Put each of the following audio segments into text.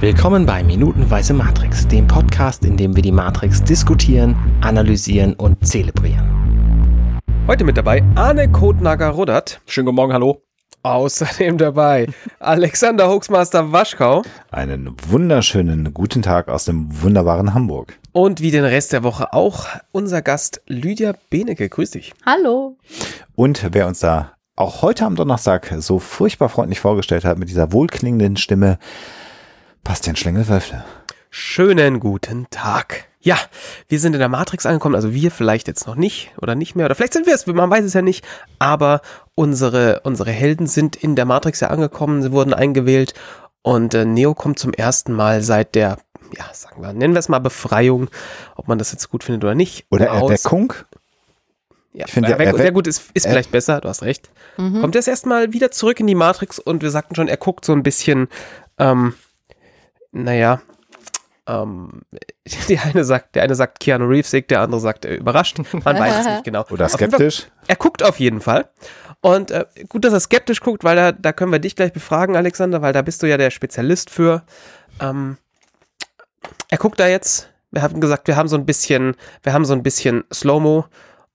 Willkommen bei Minutenweise Matrix, dem Podcast, in dem wir die Matrix diskutieren, analysieren und zelebrieren. Heute mit dabei Arne Kotnager-Ruddert. Schönen guten Morgen, hallo. Außerdem dabei Alexander Hoaxmaster Waschkau. Einen wunderschönen guten Tag aus dem wunderbaren Hamburg. Und wie den Rest der Woche auch unser Gast Lydia Benecke. Grüß dich. Hallo. Und wer uns da auch heute am Donnerstag so furchtbar freundlich vorgestellt hat mit dieser wohlklingenden Stimme, Bastian Schlingel-Wölfle. Schönen guten Tag. Ja, wir sind in der Matrix angekommen, also wir vielleicht jetzt noch nicht oder nicht mehr, oder vielleicht sind wir es, man weiß es ja nicht, aber unsere, unsere Helden sind in der Matrix ja angekommen, sie wurden eingewählt und äh, Neo kommt zum ersten Mal seit der, ja, sagen wir, nennen wir es mal Befreiung, ob man das jetzt gut findet oder nicht. Oder. Erweckung? Ja, Ich finde ja, Erweckung, Erweck- sehr gut, ist, ist Er- vielleicht besser, du hast recht. Mhm. Kommt jetzt erstmal wieder zurück in die Matrix und wir sagten schon, er guckt so ein bisschen, ähm, naja, ähm, die eine sagt, der eine sagt Keanu Reeves sick, der andere sagt äh, überrascht. Man weiß es nicht genau. Oder jeden Fall- skeptisch? Er guckt auf jeden Fall. Und äh, gut, dass er skeptisch guckt, weil da, da können wir dich gleich befragen, Alexander, weil da bist du ja der Spezialist für. Ähm, er guckt da jetzt. Wir haben gesagt, wir haben so ein bisschen, wir haben so ein bisschen Slow-Mo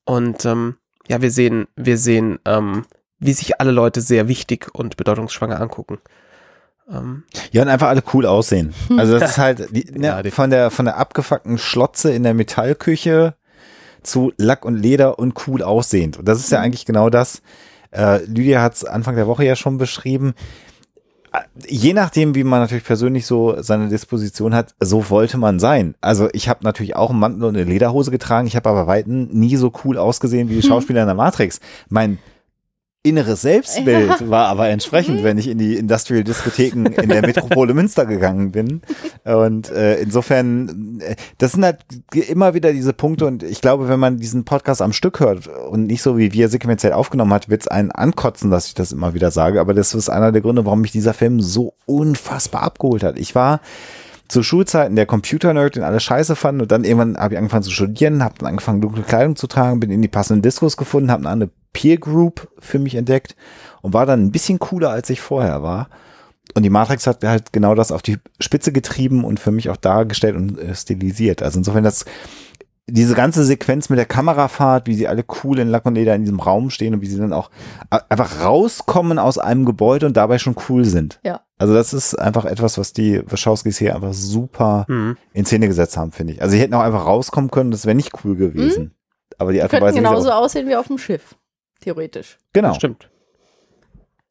und ähm, ja, wir sehen, wir sehen, ähm, wie sich alle Leute sehr wichtig und bedeutungsschwanger angucken. Ähm, Ja, und einfach alle cool aussehen. Also das ist halt die, ne, Ja, von der von der abgefuckten Schlotze in der Metallküche zu Lack und Leder und cool aussehend. Und das ist ja eigentlich genau das. Äh, Lydia hat es Anfang der Woche ja schon beschrieben. Äh, Je nachdem, wie man natürlich persönlich so seine Disposition hat, so wollte man sein. Also ich habe natürlich auch einen Mantel und eine Lederhose getragen. Ich habe aber weiten nie so cool ausgesehen wie die Schauspieler in der Matrix. Mein inneres Selbstbild war aber entsprechend, wenn ich in die Industrial Diskotheken in der Metropole Münster gegangen bin. Und äh, insofern, äh, das sind halt immer wieder diese Punkte und ich glaube, wenn man diesen Podcast am Stück hört und nicht so wie wir sequenziell aufgenommen hat, wird es einen ankotzen, dass ich das immer wieder sage. Aber das ist einer der Gründe, warum mich dieser Film so unfassbar abgeholt hat. Ich war zu Schulzeiten der Computer-Nerd, den alle scheiße fanden und dann irgendwann habe ich angefangen zu studieren, habe dann angefangen dunkle Kleidung zu tragen, bin in die passenden Diskos gefunden, habe eine Peer Group für mich entdeckt und war dann ein bisschen cooler, als ich vorher war. Und die Matrix hat halt genau das auf die Spitze getrieben und für mich auch dargestellt und äh, stilisiert. Also insofern das diese ganze Sequenz mit der Kamerafahrt, wie sie alle cool in Lack und Leder in diesem Raum stehen und wie sie dann auch a- einfach rauskommen aus einem Gebäude und dabei schon cool sind. Ja. Also das ist einfach etwas, was die Wachowskis hier einfach super hm. in Szene gesetzt haben, finde ich. Also sie hätten auch einfach rauskommen können, das wäre nicht cool gewesen. Aber die Art und Weise, genauso aussehen wie auf dem Schiff. Theoretisch. genau, Stimmt.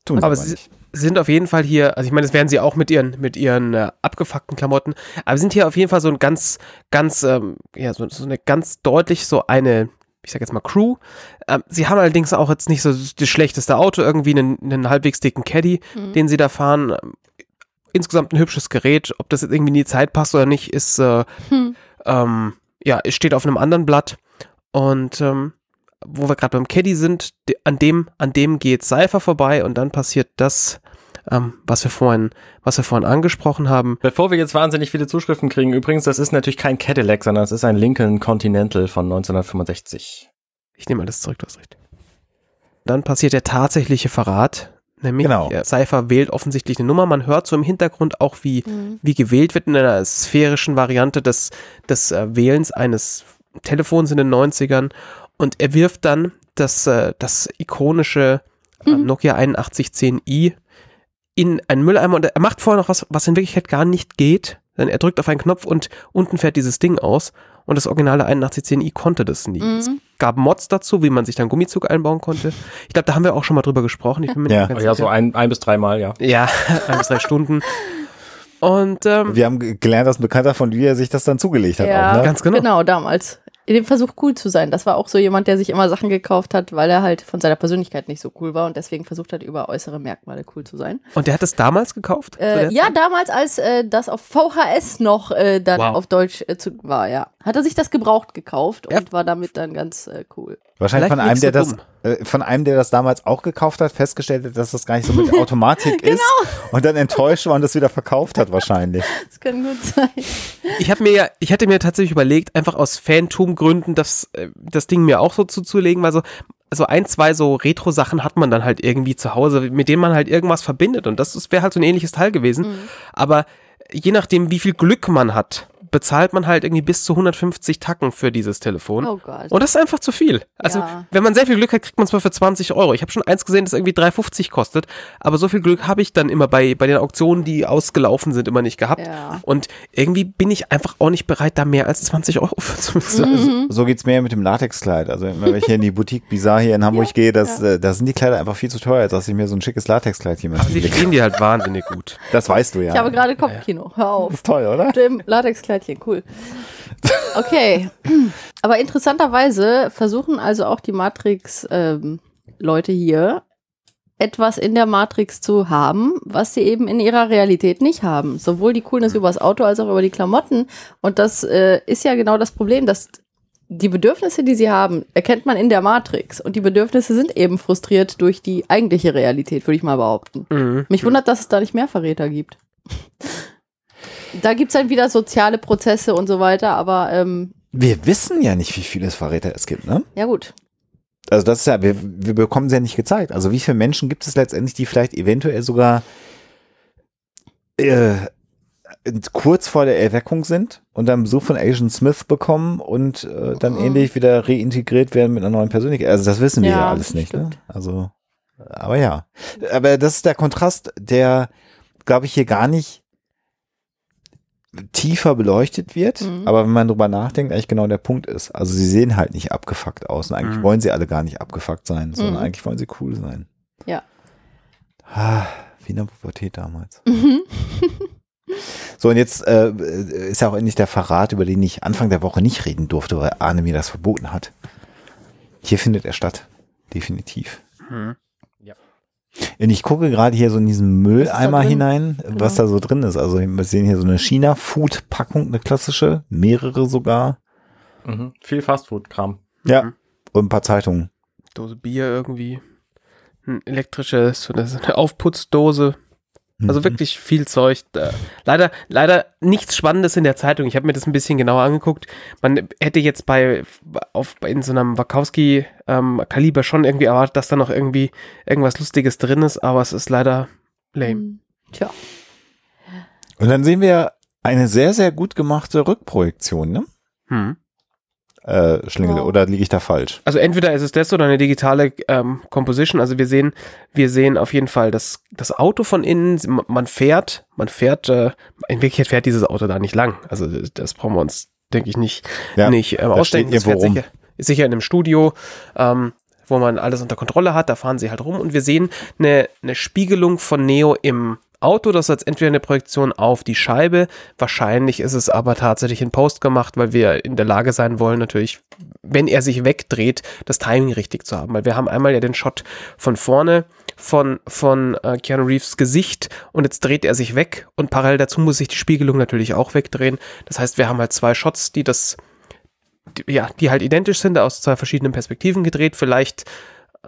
tun sie Aber aber sie nicht. sind auf jeden Fall hier, also ich meine, das werden sie auch mit ihren, mit ihren äh, abgefuckten Klamotten, aber sind hier auf jeden Fall so ein ganz, ganz, ähm, ja, so, so eine ganz deutlich so eine, ich sag jetzt mal Crew. Ähm, sie haben allerdings auch jetzt nicht so das schlechteste Auto, irgendwie einen, einen halbwegs dicken Caddy, den sie da fahren. Insgesamt ein hübsches Gerät, ob das jetzt irgendwie in die Zeit passt oder nicht, ist, äh, Hm. ähm, ja, es steht auf einem anderen Blatt. Und ähm, wo wir gerade beim Caddy sind, an dem, an dem geht Cypher vorbei und dann passiert das, ähm, was wir vorhin, was wir vorhin angesprochen haben. Bevor wir jetzt wahnsinnig viele Zuschriften kriegen, übrigens, das ist natürlich kein Cadillac, sondern es ist ein Lincoln Continental von 1965. Ich nehme alles zurück, du hast recht. Dann passiert der tatsächliche Verrat, nämlich Genau. Cypher wählt offensichtlich eine Nummer. Man hört so im Hintergrund auch, wie, Mhm. wie gewählt wird in einer sphärischen Variante des, des äh, Wählens eines Telefons in den 90ern. Und er wirft dann das, äh, das ikonische äh, Nokia 8110i in einen Mülleimer und er macht vorher noch was, was in Wirklichkeit gar nicht geht. Denn er drückt auf einen Knopf und unten fährt dieses Ding aus. Und das originale 8110i konnte das nie. Es Mhm. gab Mods dazu, wie man sich dann Gummizug einbauen konnte. Ich glaube, da haben wir auch schon mal drüber gesprochen. Ich bin mir Ja. nicht ganz Oh ja, sicher. so ein, ein bis dreimal, ja. Ja, ein bis drei Stunden. Und ähm, Wir haben ge- gelernt, dass ein Bekannter von Lydia sich das dann zugelegt hat. Ja. Auch, ne? ganz genau. Genau, damals. In dem Versuch cool zu sein. Das war auch so jemand, der sich immer Sachen gekauft hat, weil er halt von seiner Persönlichkeit nicht so cool war und deswegen versucht hat, über äußere Merkmale cool zu sein. Und der hat es damals gekauft? Äh, ja, damals, als äh, das auf VHS noch äh, dann Wow. auf Deutsch äh, zu, war, ja. Hat er sich das gebraucht gekauft Ja. und war damit dann ganz äh, cool. Wahrscheinlich von Vielleicht einem, der das, äh, von einem, der das damals auch gekauft hat, festgestellt hat, dass das gar nicht so mit Automatik ist und dann enttäuscht war und das wieder verkauft hat wahrscheinlich. Das kann gut sein. Ich habe mir ja, ich hatte mir tatsächlich überlegt, einfach aus Phantom-Gründen das, äh, das Ding mir auch so zuzulegen, weil so, so ein, zwei so Retro-Sachen hat man dann halt irgendwie zu Hause, mit denen man halt irgendwas verbindet. Und das wäre halt so ein ähnliches Teil gewesen. Aber je nachdem, wie viel Glück man hat, bezahlt man halt irgendwie bis zu 150 Tacken für dieses Telefon. Oh Gott. Und das ist einfach zu viel. Also, Ja. wenn man sehr viel Glück hat, kriegt man es mal für 20 Euro. Ich habe schon eins gesehen, das irgendwie 3,50 kostet. Aber so viel Glück habe ich dann immer bei, bei den Auktionen, die ausgelaufen sind, immer nicht gehabt. Ja. Und irgendwie bin ich einfach auch nicht bereit, da mehr als 20 Euro für zu So, bezahlen. so geht's mir mit dem Latexkleid. Also wenn ich hier in die Boutique Bizarre hier in Hamburg gehe, das, äh, da sind die Kleider einfach viel zu teuer, als dass ich mir so ein schickes Latexkleid hier mal Aber sie stehen dir halt wahnsinnig gut. Das weißt du ja. Ich habe gerade Kopfkino. Hör auf. das ist toll, oder? Mit dem Latexkleidchen, cool. Okay. Aber interessanterweise versuchen also auch die Matrix-Leute hier etwas in der Matrix zu haben, was sie eben in ihrer Realität nicht haben. Sowohl die Coolness übers Auto als auch über die Klamotten. Und das äh, ist ja genau das Problem, dass die Bedürfnisse, die sie haben, erkennt man in der Matrix. Und die Bedürfnisse sind eben frustriert durch die eigentliche Realität, würde ich mal behaupten. Mhm. Mich wundert, dass es da nicht mehr Verräter gibt. Da gibt es dann wieder soziale Prozesse und so weiter, aber ähm, Wir wissen ja nicht, wie viele Verräter es gibt, ne? ja gut. Also das ist ja, wir, wir bekommen sie ja nicht gezeigt. Also wie viele Menschen gibt es letztendlich, die vielleicht eventuell sogar äh, kurz vor der Erweckung sind und dann Besuch von Agent Smith bekommen und äh, dann Mhm. ähnlich wieder reintegriert werden mit einer neuen Persönlichkeit. Also das wissen wir ja, Ja, alles nicht. Ne? Also, aber ja. Aber das ist der Kontrast, der, glaube ich, hier gar nicht tiefer beleuchtet wird, Mhm. aber wenn man drüber nachdenkt, eigentlich genau der Punkt ist. Also sie sehen halt nicht abgefuckt aus und eigentlich Mhm. wollen sie alle gar nicht abgefuckt sein, sondern Mhm. eigentlich wollen sie cool sein. Ja. Ah, wie in der Pubertät damals. Mhm. So, und jetzt äh, ist ja auch endlich der Verrat, über den ich Anfang der Woche nicht reden durfte, weil Arne mir das verboten hat. Hier findet er statt. Definitiv. Mhm. Und ich gucke gerade hier so in diesen Mülleimer hinein, was da so drin ist. Also wir sehen hier so eine China-Food-Packung, eine klassische, mehrere sogar. Mhm. Viel Fastfood-Kram. Ja. Mhm. Und ein paar Zeitungen. Dose Bier irgendwie. Ein elektrisches, so eine Aufputzdose. Also Mhm. wirklich viel Zeug. Da. Leider, leider nichts Spannendes in der Zeitung. Ich habe mir das ein bisschen genauer angeguckt. Man hätte jetzt bei auf in so einem Wachowski ähm, Kaliber schon irgendwie erwartet, dass da noch irgendwie irgendwas Lustiges drin ist, aber es ist leider lame. Tja. Und dann sehen wir eine sehr, sehr gut gemachte Rückprojektion, ne? Hm. Äh, Schlingel, oder liege ich da falsch? Also entweder ist es das oder eine digitale ähm, Composition. Also wir sehen, wir sehen auf jeden Fall das, das Auto von innen. Man fährt, man fährt, äh, in Wirklichkeit fährt dieses Auto da nicht lang. Also das, brauchen wir uns, denke ich, nicht, Ja, nicht ähm, da ausdenken. steht Das fährt irgendwo sicher, ist sicher in einem Studio, ähm, wo man alles unter Kontrolle hat. Da fahren sie halt rum und wir sehen eine, eine Spiegelung von Neo im Auto. Das ist jetzt entweder eine Projektion auf die Scheibe. Wahrscheinlich ist es aber tatsächlich in Post gemacht, weil wir in der Lage sein wollen, natürlich, wenn er sich wegdreht, das Timing richtig zu haben. Weil wir haben einmal ja den Shot von vorne von, von äh, Keanu Reeves Gesicht und jetzt dreht er sich weg und parallel dazu muss sich die Spiegelung natürlich auch wegdrehen. Das heißt, wir haben halt zwei Shots, die das, die, ja, die halt identisch sind, aus zwei verschiedenen Perspektiven gedreht. Vielleicht,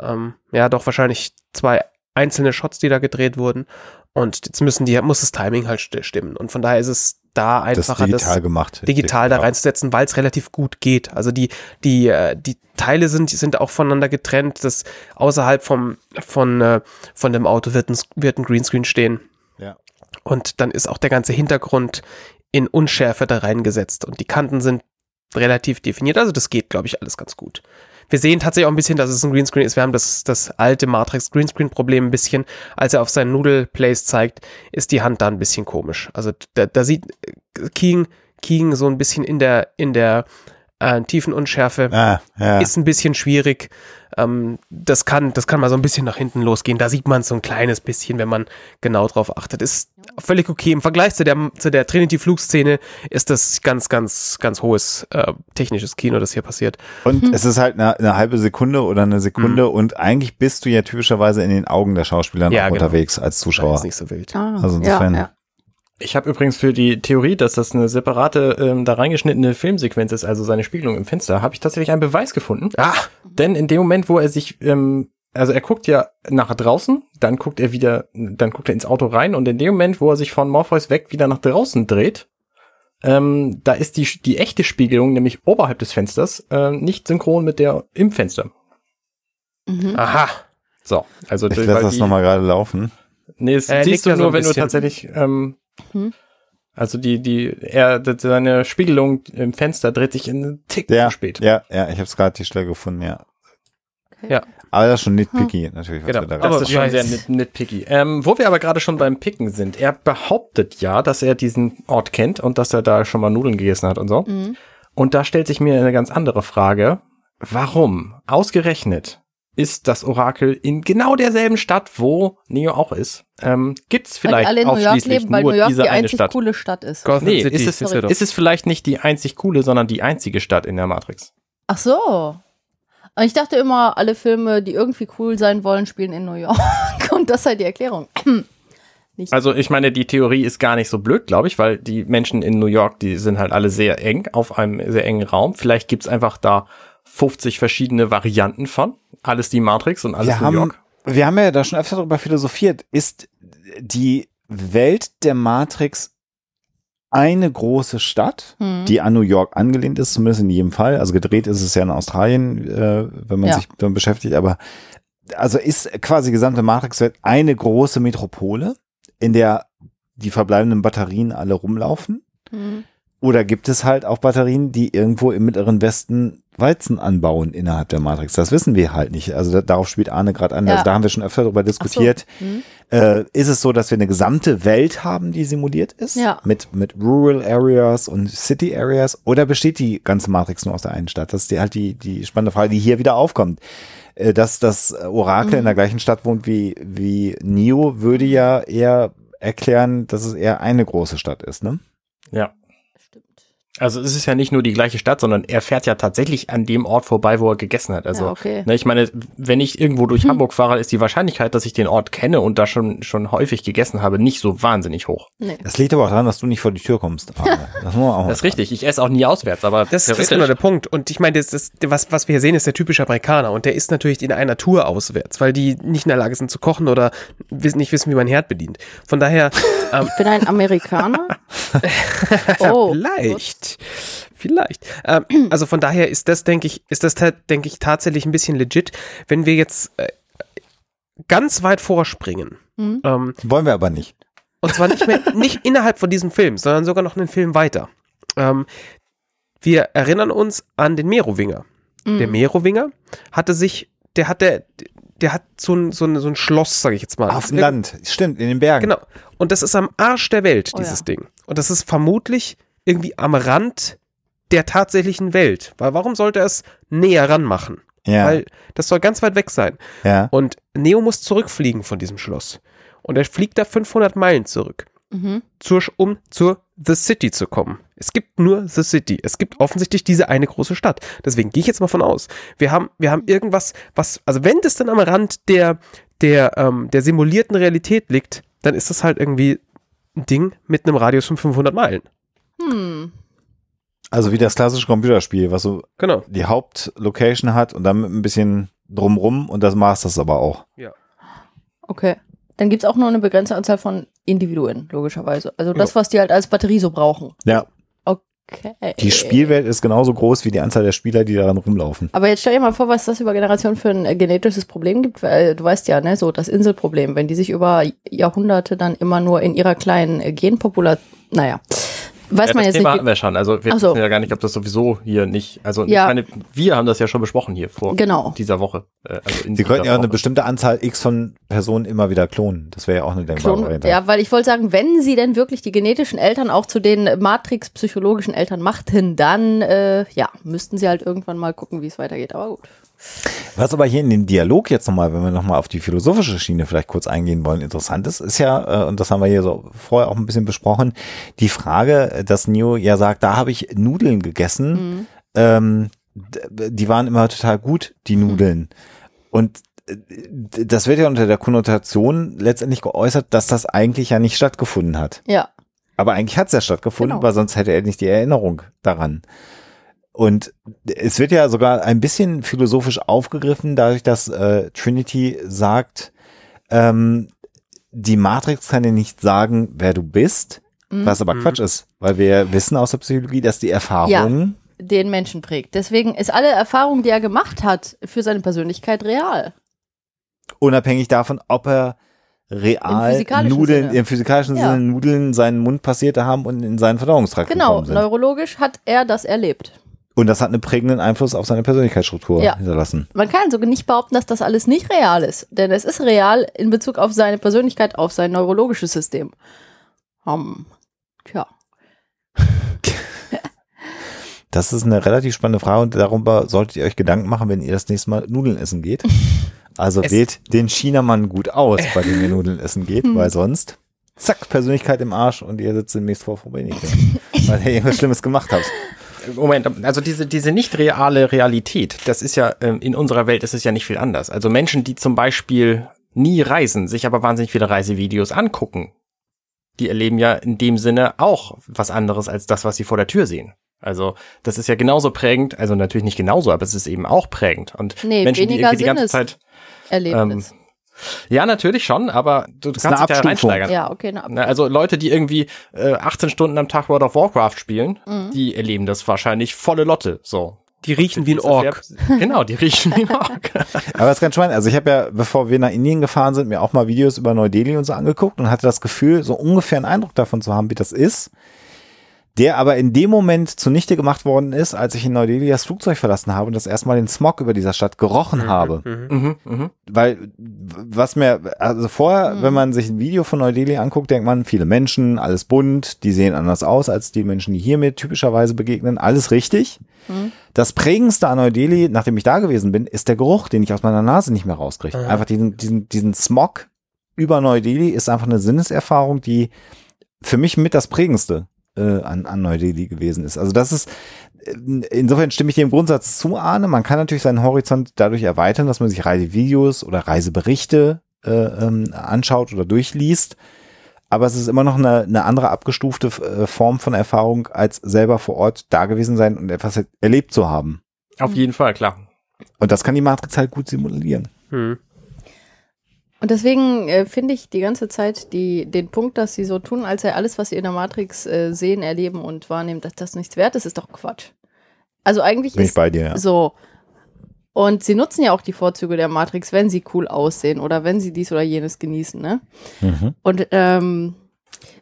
ähm, ja, doch wahrscheinlich zwei einzelne Shots, die da gedreht wurden. Und jetzt müssen die, muss das Timing halt st- stimmen. Und von daher ist es da Das einfacher, digital gemacht. digital da reinzusetzen, weil es relativ gut geht. Also die, die, äh, die Teile sind, sind auch voneinander getrennt. Das außerhalb vom, von, äh, von dem Auto wird ein, wird ein Greenscreen stehen. Ja. Und dann ist auch der ganze Hintergrund in Unschärfe da reingesetzt. Und die Kanten sind relativ definiert. Also das geht, glaube ich, alles ganz gut. Wir sehen tatsächlich auch ein bisschen, dass es ein Greenscreen ist. Wir haben das, das alte Matrix Greenscreen Problem ein bisschen. Als er auf seinen Noodle Place zeigt, ist die Hand da ein bisschen komisch. Also da, da sieht äh, King, King so ein bisschen in der, in der äh, tiefen Unschärfe. Ah, ja. Ist ein bisschen schwierig. Ähm, das, kann, das kann mal so ein bisschen nach hinten losgehen. Da sieht man so ein kleines bisschen, wenn man genau drauf achtet. Ist völlig okay. Im Vergleich zu der, zu der Trinity-Flugszene ist das ganz, ganz, ganz hohes äh, technisches Kino, das hier passiert. Und es ist halt eine, eine halbe Sekunde oder eine Sekunde und eigentlich bist du ja typischerweise in den Augen der Schauspieler Mhm. Ja, auch genau. unterwegs als Das Zuschauer. ist nicht so wild. Ah, Also insofern- ja, ja. Ich habe übrigens für die Theorie, dass das eine separate, ähm, da reingeschnittene Filmsequenz ist, also seine Spiegelung im Fenster, habe ich tatsächlich einen Beweis gefunden. Ah, Denn in dem Moment, wo er sich, ähm, also er guckt ja nach draußen, dann guckt er wieder, dann guckt er ins Auto rein und in dem Moment, wo er sich von Morpheus weg wieder nach draußen dreht, ähm, da ist die, die echte Spiegelung, nämlich oberhalb des Fensters, äh, nicht synchron mit der im Fenster. Mhm. aha. So, also Ich lasse das nochmal gerade laufen. Nee, das nickt siehst du nur, wenn du tatsächlich, ähm, Hm. Also die, die, er, seine Spiegelung im Fenster dreht sich in einen Tick Ja, zu spät. ja, ja, ich habe es gerade die Stelle gefunden, ja. Okay. Ja. Aber das ist schon nitpicky, natürlich. was Genau. wir da Aber- Das ist schon sehr nit, nitpicky. Ähm, wo wir aber gerade schon beim Picken sind. Er behauptet ja, dass er diesen Ort kennt und dass er da schon mal Nudeln gegessen hat und so. Mhm. Und da stellt sich mir eine ganz andere Frage. Warum ausgerechnet ist das Orakel in genau derselben Stadt, wo Neo auch ist? Ähm, Gibt es vielleicht alle in New York ausschließlich leben, weil nur New York diese die eine einzig Stadt? coole Stadt ist. Gotham Nee, City ist es, ist ist es vielleicht nicht die einzig coole, sondern die einzige Stadt in der Matrix? Ach so. Ich dachte immer, alle Filme, die irgendwie cool sein wollen, spielen in New York. Und das sei die Erklärung. Also ich meine, die Theorie ist gar nicht so blöd, glaube ich, weil die Menschen in New York, die sind halt alle sehr eng, auf einem sehr engen Raum. Vielleicht gibt's einfach da 50 verschiedene Varianten von. Alles die Matrix und alles wir New haben, York. wir haben ja da schon öfter darüber philosophiert. Ist die Welt der Matrix eine große Stadt, Hm. die an New York angelehnt ist, zumindest in jedem Fall. Also gedreht ist es ja in Australien, äh, wenn man Ja. sich damit beschäftigt, aber also ist quasi die gesamte Matrix-Welt eine große Metropole, in der die verbleibenden Batterien alle rumlaufen? Mhm. Oder gibt es halt auch Batterien, die irgendwo im mittleren Westen Weizen anbauen innerhalb der Matrix? Das wissen wir halt nicht. Also da, darauf spielt Arne gerade an. Ja. Also da haben wir schon öfter darüber diskutiert. Mhm. Äh, ist es so, dass wir eine gesamte Welt haben, die simuliert ist? Ja. Mit, mit Rural Areas und City Areas? Oder besteht die ganze Matrix nur aus der einen Stadt? Das ist die, halt die, die spannende Frage, die hier wieder aufkommt. Äh, dass das Orakel Mhm. in der gleichen Stadt wohnt wie, wie Neo, würde ja eher erklären, dass es eher eine große Stadt ist, ne? Ja. Also es ist ja nicht nur die gleiche Stadt, sondern er fährt ja tatsächlich an dem Ort vorbei, wo er gegessen hat. Also ja, okay. Ne, ich meine, wenn ich irgendwo durch Hamburg fahre, ist die Wahrscheinlichkeit, dass ich den Ort kenne und da schon, schon häufig gegessen habe, nicht so wahnsinnig hoch. Nee. Das liegt aber auch daran, dass du nicht vor die Tür kommst. Das muss man auch mal Das ist richtig. Ich esse auch nie auswärts, aber Das ist theoretisch- genau der Punkt. Und ich meine, das, das, was, was wir hier sehen, ist der typische Amerikaner. Und der ist natürlich in einer Tour auswärts, weil die nicht in der Lage sind zu kochen oder nicht wissen, wie man Herd bedient. Von daher, ähm, Ich bin ein Amerikaner. oh. vielleicht, vielleicht. Ähm, also von daher ist das, denke ich, ist das, denke ich, tatsächlich ein bisschen legit. Wenn wir jetzt äh, ganz weit vorspringen, Mhm. ähm, Wollen wir aber nicht. Und zwar nicht mehr, nicht innerhalb von diesem Film, sondern sogar noch einen Film weiter. Ähm, wir erinnern uns an den Merowinger. Mhm. Der Merowinger hatte sich, der hat der, der hat so ein, so ein, so ein Schloss, sage ich jetzt mal. Auf dem Land. Stimmt, in den Bergen. Genau. Und das ist am Arsch der Welt, Oh dieses ja. Ding. Und das ist vermutlich irgendwie am Rand der tatsächlichen Welt. Weil warum sollte er es näher ranmachen? Ja. Weil das soll ganz weit weg sein. ja. Und Neo muss zurückfliegen von diesem Schloss. Und er fliegt da 500 Meilen zurück Mhm. zur, um zur The City zu kommen. Es gibt nur The City. Es gibt offensichtlich diese eine große Stadt. Deswegen gehe ich jetzt mal von aus. Wir haben, wir haben irgendwas, was, also wenn das dann am Rand der, der, ähm, der simulierten Realität liegt, dann ist das halt irgendwie ein Ding mit einem Radius von 500 Meilen. Hm. Also wie das klassische Computerspiel, was so Genau. die Hauptlocation hat und dann mit ein bisschen drumrum und das macht das aber auch. Okay. Dann gibt es auch nur eine begrenzte Anzahl von Individuen, logischerweise. Also das, was die halt als Batterie so brauchen. Ja. Okay. Die Spielwelt ist genauso groß wie die Anzahl der Spieler, die daran rumlaufen. Aber jetzt stell dir mal vor, was das über Generationen für ein äh, genetisches Problem gibt. Weil, äh, du weißt ja, ne, so das Inselproblem, wenn die sich über Jahrhunderte dann immer nur in ihrer kleinen äh, Genpopulation, naja, weiß ja, man das jetzt Thema nicht. hatten wir schon. Also wir so. wissen ja gar nicht, ob das sowieso hier nicht. Also Ja. ich meine, wir haben das ja schon besprochen hier vor Genau. dieser Woche. Äh, Also in Sie könnten ja dieser eine bestimmte Anzahl X von Personen immer wieder klonen. Das wäre ja auch eine denkbare Klon, Variante. ja, weil ich wollte sagen, wenn sie denn wirklich die genetischen Eltern auch zu den Matrix-psychologischen Eltern machten, dann äh, ja, müssten sie halt irgendwann mal gucken, wie es weitergeht. Aber gut. Was aber hier in dem Dialog jetzt nochmal, wenn wir nochmal auf die philosophische Schiene vielleicht kurz eingehen wollen, interessant ist, ist ja, äh, und das haben wir hier so vorher auch ein bisschen besprochen, die Frage, äh, dass Neo ja sagt, da habe ich Nudeln gegessen, Mhm. ähm, die waren immer total gut, die Nudeln. Und äh, das wird ja unter der Konnotation letztendlich geäußert, dass das eigentlich ja nicht stattgefunden hat. Ja. Aber eigentlich hat es ja stattgefunden, Genau. weil sonst hätte er nicht die Erinnerung daran. Und es wird ja sogar ein bisschen philosophisch aufgegriffen, dadurch, dass äh, Trinity sagt, ähm, die Matrix kann dir nicht sagen, wer du bist, Mhm. was aber Quatsch ist, weil wir wissen aus der Psychologie, dass die Erfahrung, Den Menschen prägt. Deswegen ist alle Erfahrung, die er gemacht hat, für seine Persönlichkeit real. unabhängig davon, ob er real physikalischen Nudeln, Sinne. im physikalischen Ja. Sinne Nudeln seinen Mund passiert haben und in seinen Verdauungstrakt Genau, gekommen sind. neurologisch hat er das erlebt. Und das hat einen prägenden Einfluss auf seine Persönlichkeitsstruktur Ja. hinterlassen. Man kann sogar nicht behaupten, dass das alles nicht real ist. Denn es ist real in Bezug auf seine Persönlichkeit, auf sein neurologisches System. Hm. Tja. Das ist eine relativ spannende Frage und darüber solltet ihr euch Gedanken machen, wenn ihr das nächste Mal Nudeln essen geht. Also Es- wählt den Chinamann gut aus, bei dem ihr Nudeln essen geht, weil sonst zack, Persönlichkeit im Arsch und ihr sitzt demnächst vor Rumänien, weil ihr irgendwas Schlimmes gemacht habt. Moment, also diese, diese nicht reale Realität, das ist ja, ähm, in unserer Welt ist es ja nicht viel anders. Also Menschen, die zum Beispiel nie reisen, sich aber wahnsinnig viele Reisevideos angucken, die erleben ja in dem Sinne auch was anderes als das, was sie vor der Tür sehen. Also das ist ja genauso prägend, also natürlich nicht genauso, aber es ist eben auch prägend. Und Nee, Menschen, die irgendwie die ganze Zeit, Erlebnis. Ja natürlich schon, aber du ist kannst dich da reinsteigern. ja, okay. Na, Also Leute, die irgendwie äh, 18 Stunden am Tag World of Warcraft spielen, Mhm. die erleben das wahrscheinlich volle Lotte. So. Die riechen wie ein Das Ork. Genau, die riechen wie ein Ork. Aber das ist ganz spannend. Also ich habe ja, bevor wir nach Indien gefahren sind, mir auch mal Videos über Neu-Delhi und so angeguckt und hatte das Gefühl, so ungefähr einen Eindruck davon zu haben, wie das ist. Der aber in dem Moment zunichte gemacht worden ist, als ich in Neu-Delhi das Flugzeug verlassen habe und das erstmal den Smog über dieser Stadt gerochen habe. Mhm. mhm, mhm. Weil, was mir, also vorher, wenn man sich ein Video von Neu-Delhi anguckt, denkt man, viele Menschen, alles bunt, die sehen anders aus als die Menschen, die hier mir typischerweise begegnen, alles richtig. Mhm. Das prägendste an Neu-Delhi, nachdem ich da gewesen bin, ist der Geruch, den ich aus meiner Nase nicht mehr rauskriege. Einfach diesen, diesen, diesen Smog über Neu-Delhi ist einfach eine Sinneserfahrung, die für mich mit das prägendste äh, an, an Neu-Delhi gewesen ist. Also das ist, äh, insofern stimme ich dem Grundsatz zu, Arne. Man kann natürlich seinen Horizont dadurch erweitern, dass man sich Reisevideos oder Reiseberichte äh, ähm, anschaut oder durchliest. Aber es ist immer noch eine, eine andere abgestufte äh, Form von Erfahrung, als selber vor Ort da gewesen sein und etwas erlebt zu haben. Auf jeden Fall, klar. Und das kann die Matrix halt gut simulieren. Mhm. Und deswegen äh, finde ich die ganze Zeit die, den Punkt, dass sie so tun, als sei alles, was sie in der Matrix äh, sehen, erleben und wahrnehmen, dass das nichts wert ist, ist doch Quatsch. Also eigentlich Bin ich ist bei dir, ja. so. Und sie nutzen ja auch die Vorzüge der Matrix, wenn sie cool aussehen oder wenn sie dies oder jenes genießen, ne? Mhm. Und ähm,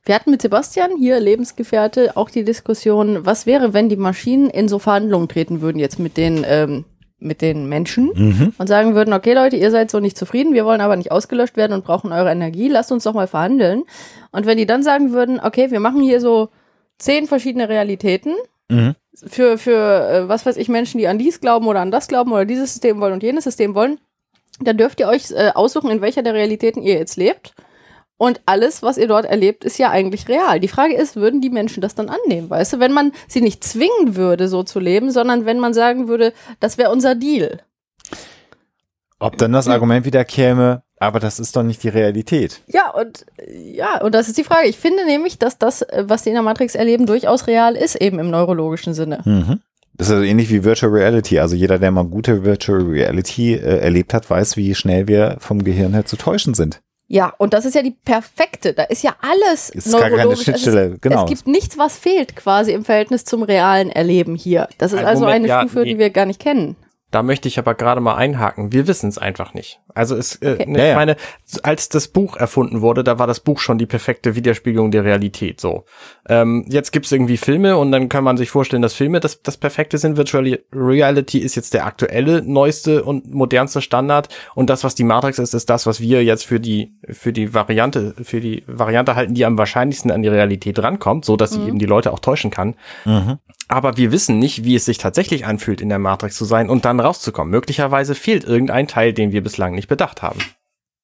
wir hatten mit Sebastian hier, Lebensgefährte, auch die Diskussion, was wäre, wenn die Maschinen in so Verhandlungen treten würden jetzt mit den, ähm, mit den Menschen Mhm. und sagen würden, okay Leute, ihr seid so nicht zufrieden, wir wollen aber nicht ausgelöscht werden und brauchen eure Energie, lasst uns doch mal verhandeln. Und wenn die dann sagen würden, okay, wir machen hier so zehn verschiedene Realitäten Mhm. für, für äh, was weiß ich, Menschen, die an dies glauben oder an das glauben oder dieses System wollen und jenes System wollen, dann dürft ihr euch äh, aussuchen, in welcher der Realitäten ihr jetzt lebt. Und alles, was ihr dort erlebt, ist ja eigentlich real. Die Frage ist, würden die Menschen das dann annehmen? Weißt du, wenn man sie nicht zwingen würde, so zu leben, sondern wenn man sagen würde, das wäre unser Deal. Ob dann das Argument wieder käme, aber das ist doch nicht die Realität. Ja, und ja, und das ist die Frage. Ich finde nämlich, dass das, äh, was die in der Matrix erleben, durchaus real ist, eben im neurologischen Sinne. Mhm. Das ist also ähnlich wie Virtual Reality. Also jeder, der mal gute Virtual Reality äh, erlebt hat, weiß, wie schnell wir vom Gehirn her zu täuschen sind. Ja, und das ist ja die perfekte. Da ist ja alles Ist gar keine neurologisch. Schnittstelle, es, ist, genau. es gibt nichts, was fehlt quasi im Verhältnis zum realen Erleben hier. Das ist Ein also Moment, eine ja, Stufe, nee. die wir gar nicht kennen. Da möchte ich aber gerade mal einhaken. Wir wissen es einfach nicht. Also es, äh, Okay. ne, ich ja. meine, als das Buch erfunden wurde, da war das Buch schon die perfekte Widerspiegelung der Realität. So, ähm, jetzt gibt's irgendwie Filme und dann kann man sich vorstellen, dass Filme das, das Perfekte sind. Virtual Reality ist jetzt der aktuelle, neueste und modernste Standard und das, was die Matrix ist, ist das, was wir jetzt für die für die Variante für die Variante halten, die am wahrscheinlichsten an die Realität rankommt, so dass sie eben die Leute auch täuschen kann. Mhm. Aber wir wissen nicht, wie es sich tatsächlich anfühlt, in der Matrix zu sein und dann rauszukommen. Möglicherweise fehlt irgendein Teil, den wir bislang nicht bedacht haben.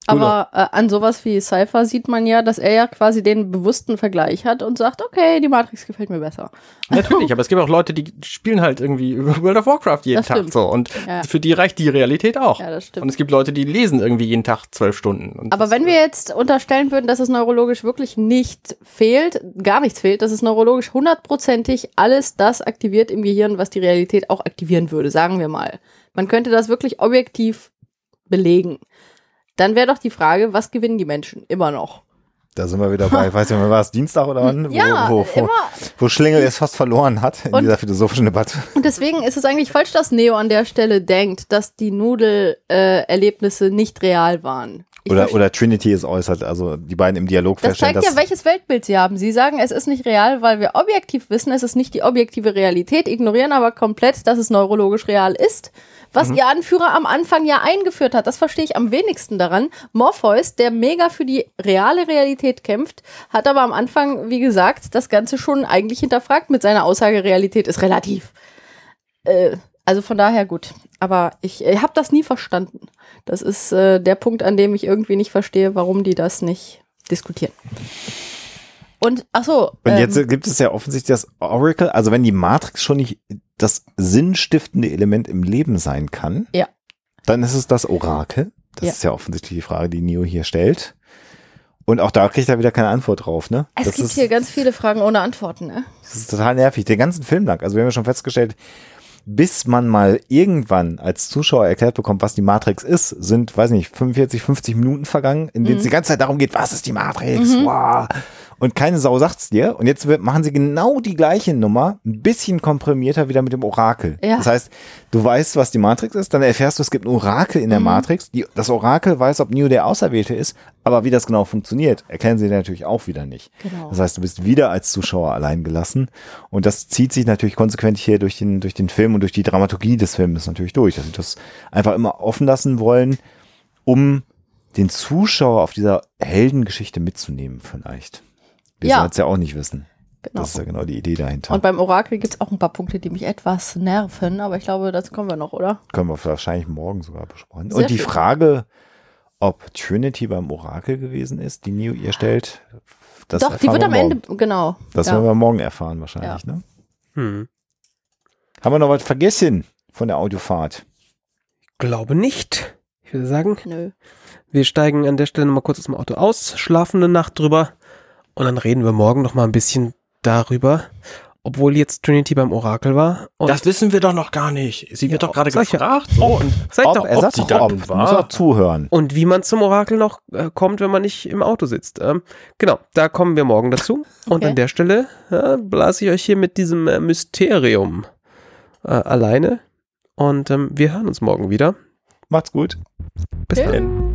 Aber äh, an sowas wie Cypher sieht man ja, dass er ja quasi den bewussten Vergleich hat und sagt, okay, die Matrix gefällt mir besser. Natürlich, aber es gibt auch Leute, die spielen halt irgendwie World of Warcraft jeden Das Tag stimmt. so und Ja. für die reicht die Realität auch. Ja, das stimmt. Und es gibt Leute, die lesen irgendwie jeden Tag zwölf Stunden. Und Aber wenn wir jetzt unterstellen würden, dass es neurologisch wirklich nicht fehlt, gar nichts fehlt, dass es neurologisch hundertprozentig alles das aktiviert im Gehirn, was die Realität auch aktivieren würde, sagen wir mal. Man könnte das wirklich objektiv belegen. Dann wäre doch die Frage, was gewinnen die Menschen immer noch? Da sind wir wieder bei, weiß ich nicht, war es Dienstag oder wann? Wo, Ja, wo, wo, immer. wo Schlingel es fast verloren hat in Und- dieser philosophischen Debatte. Und deswegen ist es eigentlich falsch, dass Neo an der Stelle denkt, dass die Nudel-Erlebnisse nicht real waren. Ich Oder, oder Trinity ist äußert, also die beiden im Dialog Das feststellen, zeigt ja, welches Weltbild sie haben. Sie sagen, es ist nicht real, weil wir objektiv wissen, es ist nicht die objektive Realität, ignorieren aber komplett, dass es neurologisch real ist. Was ihr Anführer am Anfang ja eingeführt hat, das verstehe ich am wenigsten daran. Morpheus, der mega für die reale Realität kämpft, hat aber am Anfang, wie gesagt, das Ganze schon eigentlich hinterfragt mit seiner Aussage, Realität ist relativ. Äh, also von daher gut. Aber ich äh, habe das nie verstanden. Das ist äh, der Punkt, an dem ich irgendwie nicht verstehe, warum die das nicht diskutieren. Und ach so, Und ähm, jetzt gibt es ja offensichtlich das Oracle, also wenn die Matrix schon nicht das sinnstiftende Element im Leben sein kann, Ja. dann ist es das Orakel. Das Ja. ist ja offensichtlich die Frage, die Neo hier stellt. Und auch da kriegt er wieder keine Antwort drauf, ne? es das gibt ist, hier ganz viele Fragen ohne Antworten. Ne? Das ist total nervig. Den ganzen Film lang. Also wir haben ja schon festgestellt, bis man mal irgendwann als Zuschauer erklärt bekommt, was die Matrix ist, sind, weiß nicht, 45, 50 Minuten vergangen, in denen es die ganze Zeit darum geht, was ist die Matrix? Wow. Und keine Sau sagt's dir. Und jetzt wird- machen sie genau die gleiche Nummer, ein bisschen komprimierter wieder mit dem Orakel. Ja. Das heißt, du weißt, was die Matrix ist, dann erfährst du, es gibt ein Orakel in der Matrix. Die, das Orakel weiß, ob Neo der Auserwählte ist, aber wie das genau funktioniert, erkennen sie natürlich auch wieder nicht. Genau. Das heißt, du bist wieder als Zuschauer allein gelassen. Und das zieht sich natürlich konsequent hier durch den, durch den Film und durch die Dramaturgie des Films natürlich durch, dass sie das einfach immer offen lassen wollen, um den Zuschauer auf dieser Heldengeschichte mitzunehmen, vielleicht. Wir Ja. sollen es ja auch nicht wissen. Genau. Das ist ja genau die Idee dahinter. Und beim Orakel gibt es auch ein paar Punkte, die mich etwas nerven, aber ich glaube, dazu kommen wir noch, oder? Können wir wahrscheinlich morgen sogar besprechen. Sehr und die schön. Frage, ob Trinity beim Orakel gewesen ist, die Neo ihr stellt, das Doch, die wird wir am morgen. Ende, genau. Das ja. werden wir morgen erfahren wahrscheinlich, ne? Hm. Haben wir noch was vergessen von der Audiofahrt? Glaube nicht. Ich würde sagen, Nö. wir steigen an der Stelle nochmal kurz aus dem Auto aus, schlafen eine Nacht drüber und dann reden wir morgen nochmal ein bisschen darüber, obwohl jetzt Trinity beim Orakel war. Und Das wissen wir doch noch gar nicht. Sie wird doch gerade ich ja. gefragt. Oh, und seid Ob, doch er ob sagt sie doch ob. war. musst auch zuhören. Und wie man zum Orakel noch äh, kommt, wenn man nicht im Auto sitzt. Ähm, genau, da kommen wir morgen dazu. Und Okay. an der Stelle äh, blase ich euch hier mit diesem äh, Mysterium äh, alleine. Und ähm, wir hören uns morgen wieder. Macht's gut. Bis dann.